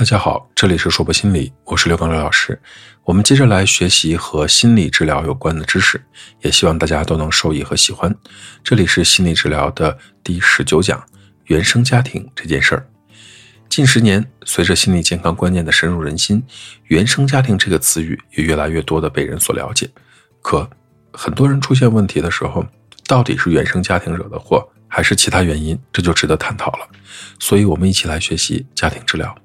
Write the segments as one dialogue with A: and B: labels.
A: 大家好，这里是说博心理，我是刘刚刘老师。我们接着来学习和心理治疗有关的知识，也希望大家都能受益和喜欢。这里是心理治疗的第十九讲：原生家庭这件事儿。近十年，随着心理健康观念的深入人心，原生家庭这个词语也越来越多的被人所了解。可很多人出现问题的时候，到底是原生家庭惹的祸，还是其他原因？这就值得探讨了。所以，我们一起来学习家庭治疗。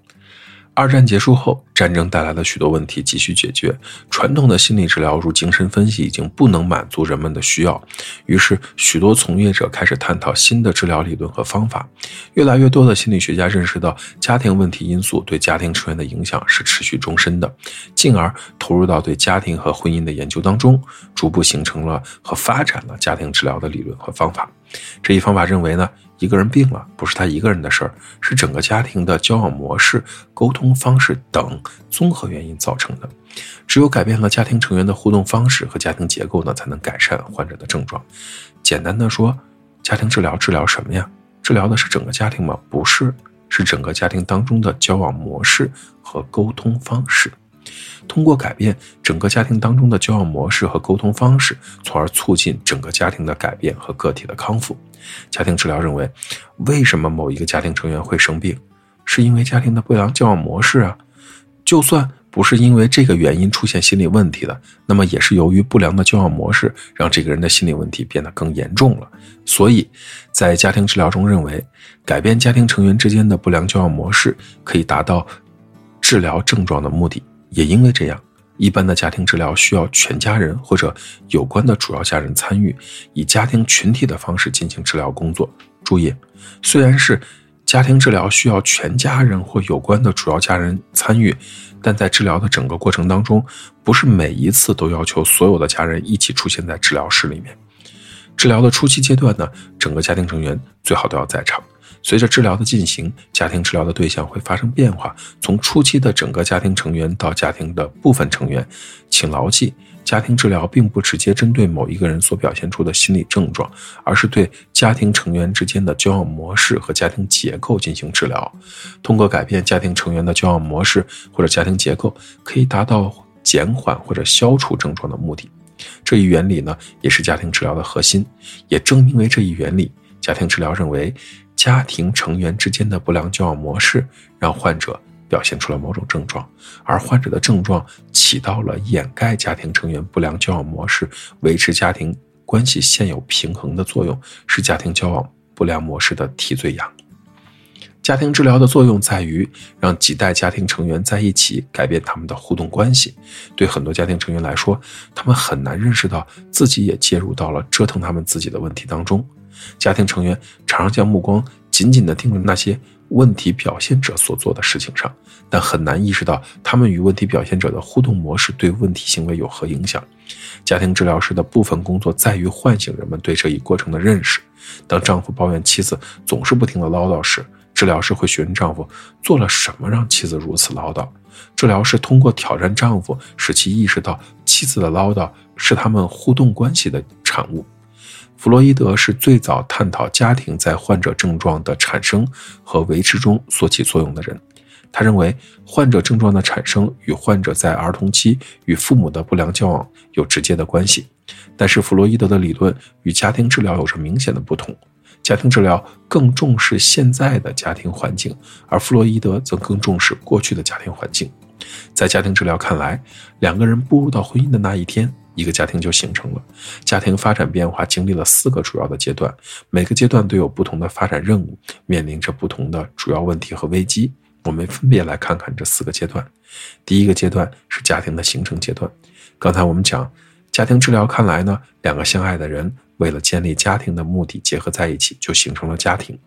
A: 二战结束后，战争带来的许多问题急需解决。传统的心理治疗，如精神分析，已经不能满足人们的需要。于是，许多从业者开始探讨新的治疗理论和方法。越来越多的心理学家认识到，家庭问题因素对家庭成员的影响是持续终身的，进而投入到对家庭和婚姻的研究当中，逐步形成了和发展了家庭治疗的理论和方法。这一方法认为呢？一个人病了，不是他一个人的事儿，是整个家庭的交往模式、沟通方式等综合原因造成的。只有改变了家庭成员的互动方式和家庭结构呢，才能改善患者的症状。简单的说，家庭治疗治疗什么呀？治疗的是整个家庭吗？不是，是整个家庭当中的交往模式和沟通方式。通过改变整个家庭当中的交往模式和沟通方式，从而促进整个家庭的改变和个体的康复。家庭治疗认为，为什么某一个家庭成员会生病，是因为家庭的不良交往模式啊。就算不是因为这个原因出现心理问题的，那么也是由于不良的交往模式让这个人的心理问题变得更严重了。所以，在家庭治疗中认为，改变家庭成员之间的不良交往模式，可以达到治疗症状的目的。也因为这样，一般的家庭治疗需要全家人或者有关的主要家人参与，以家庭群体的方式进行治疗工作。注意，虽然是家庭治疗需要全家人或有关的主要家人参与，但在治疗的整个过程当中，不是每一次都要求所有的家人一起出现在治疗室里面。治疗的初期阶段呢，整个家庭成员最好都要在场。随着治疗的进行，家庭治疗的对象会发生变化，从初期的整个家庭成员到家庭的部分成员。请牢记，家庭治疗并不直接针对某一个人所表现出的心理症状，而是对家庭成员之间的交往模式和家庭结构进行治疗。通过改变家庭成员的交往模式或者家庭结构，可以达到减缓或者消除症状的目的。这一原理呢，也是家庭治疗的核心。也正因为这一原理，家庭治疗认为。家庭成员之间的不良交往模式，让患者表现出了某种症状，而患者的症状起到了掩盖家庭成员不良交往模式、维持家庭关系现有平衡的作用，是家庭交往不良模式的替罪羊。家庭治疗的作用在于让几代家庭成员在一起，改变他们的互动关系。对很多家庭成员来说，他们很难认识到自己也介入到了折腾他们自己的问题当中。家庭成员常常将目光紧紧地盯着那些问题表现者所做的事情上，但很难意识到他们与问题表现者的互动模式对问题行为有何影响。家庭治疗师的部分工作在于唤醒人们对这一过程的认识。当丈夫抱怨妻子总是不停地唠叨时，治疗师会询问丈夫做了什么让妻子如此唠叨。治疗师通过挑战丈夫，使其意识到妻子的唠叨是他们互动关系的产物。弗洛伊德是最早探讨家庭在患者症状的产生和维持中所起作用的人。他认为，患者症状的产生与患者在儿童期与父母的不良交往有直接的关系。但是，弗洛伊德的理论与家庭治疗有着明显的不同。家庭治疗更重视现在的家庭环境，而弗洛伊德则更重视过去的家庭环境。在家庭治疗看来，两个人步入到婚姻的那一天。一个家庭就形成了，家庭发展变化经历了四个主要的阶段，每个阶段都有不同的发展任务，面临着不同的主要问题和危机。我们分别来看看这四个阶段。第一个阶段是家庭的形成阶段。刚才我们讲，家庭治疗看来呢，两个相爱的人为了建立家庭的目的结合在一起，就形成了家庭。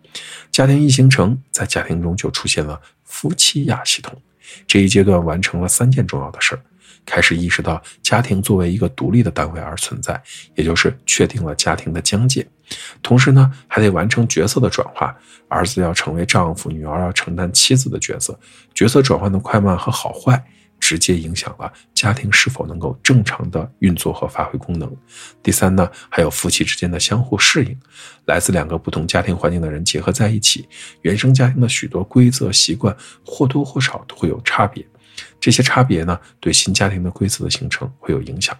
A: 家庭一形成，在家庭中就出现了夫妻亚系统。这一阶段完成了三件重要的事儿。开始意识到家庭作为一个独立的单位而存在，也就是确定了家庭的疆界。同时呢，还得完成角色的转化，儿子要成为丈夫，女儿要承担妻子的角色。角色转换的快慢和好坏，直接影响了家庭是否能够正常的运作和发挥功能。第三呢，还有夫妻之间的相互适应，来自两个不同家庭环境的人结合在一起，原生家庭的许多规则习惯或多或少都会有差别，这些差别呢，对新家庭的规则的形成会有影响。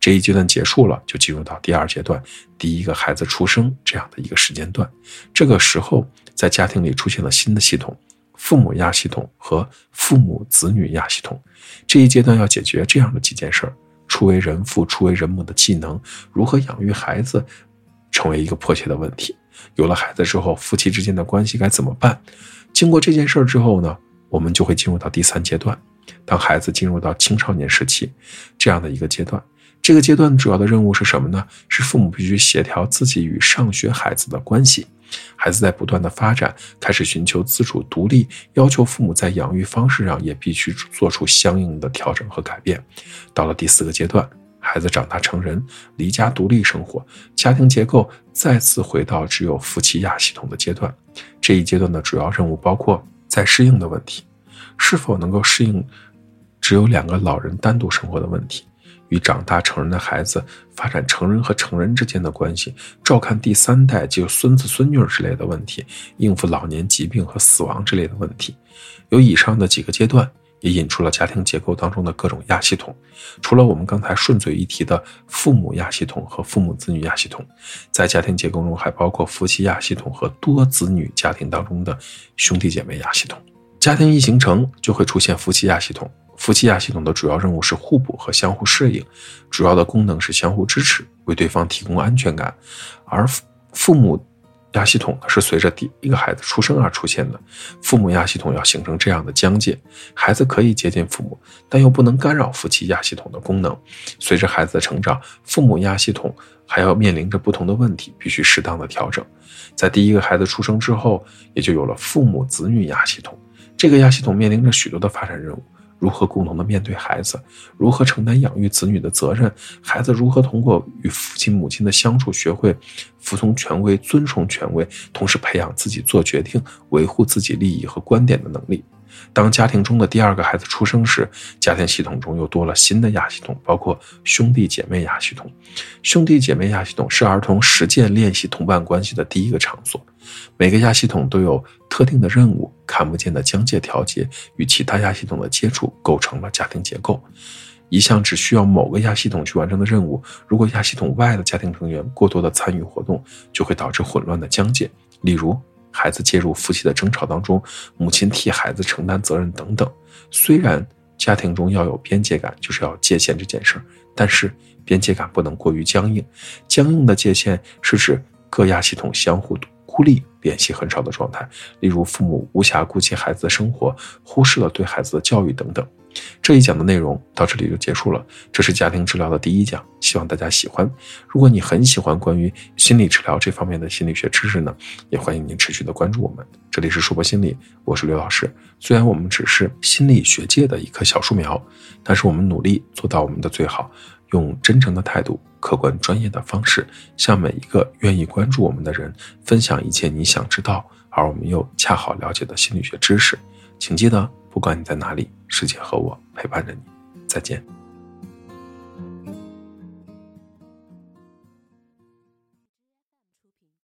A: 这一阶段结束了，就进入到第二阶段，第一个孩子出生这样的一个时间段。这个时候，在家庭里出现了新的系统。父母亚系统和父母子女亚系统，这一阶段要解决这样的几件事儿：初为人父、初为人母的技能，如何养育孩子，成为一个迫切的问题。有了孩子之后，夫妻之间的关系该怎么办？经过这件事儿之后呢，我们就会进入到第三阶段，当孩子进入到青少年时期这样的一个阶段。这个阶段主要的任务是什么呢？是父母必须协调自己与上学孩子的关系。孩子在不断的发展，开始寻求自主独立，要求父母在养育方式上也必须做出相应的调整和改变。到了第四个阶段，孩子长大成人，离家独立生活，家庭结构再次回到只有夫妻亚系统的阶段。这一阶段的主要任务包括在适应的问题，是否能够适应只有两个老人单独生活的问题。与长大成人的孩子发展成人和成人之间的关系，照看第三代就孙子孙女之类的问题，应付老年疾病和死亡之类的问题。有以上的几个阶段，也引出了家庭结构当中的各种亚系统。除了我们刚才顺嘴一提的父母亚系统和父母子女亚系统，在家庭结构中还包括夫妻亚系统和多子女家庭当中的兄弟姐妹亚系统。家庭一形成，就会出现夫妻亚系统。夫妻亚系统的主要任务是互补和相互适应，主要的功能是相互支持，为对方提供安全感。而父母亚系统呢，是随着第一个孩子出生而出现的。父母亚系统要形成这样的疆界，孩子可以接近父母，但又不能干扰夫妻亚系统的功能。随着孩子的成长，父母亚系统还要面临着不同的问题，必须适当的调整。在第一个孩子出生之后，也就有了父母子女亚系统，这个亚系统面临着许多的发展任务。如何共同的面对孩子？如何承担养育子女的责任？孩子如何通过与父亲母亲的相处，学会服从权威、尊崇权威，同时培养自己做决定、维护自己利益和观点的能力？当家庭中的第二个孩子出生时，家庭系统中又多了新的亚系统，包括兄弟姐妹亚系统。兄弟姐妹亚系统是儿童实践练习同伴关系的第一个场所。每个亚系统都有特定的任务，看不见的疆界调节与其他亚系统的接触，构成了家庭结构。一项只需要某个亚系统去完成的任务，如果亚系统外的家庭成员过多的参与活动，就会导致混乱的疆界。例如，孩子介入夫妻的争吵当中，母亲替孩子承担责任等等。虽然家庭中要有边界感，就是要界限这件事儿，但是边界感不能过于僵硬。僵硬的界限是指各亚系统相互。孤立、联系很少的状态，例如父母无暇顾及孩子的生活，忽视了对孩子的教育等等。这一讲的内容到这里就结束了。这是家庭治疗的第一讲，希望大家喜欢。如果你很喜欢关于心理治疗这方面的心理学知识呢，也欢迎您持续的关注我们。这里是说博心理，我是刘老师。虽然我们只是心理学界的一棵小树苗，但是我们努力做到我们的最好。用真诚的态度、客观专业的方式，向每一个愿意关注我们的人分享一切你想知道而我们又恰好了解的心理学知识。请记得，不管你在哪里，世界和我陪伴着你。再见。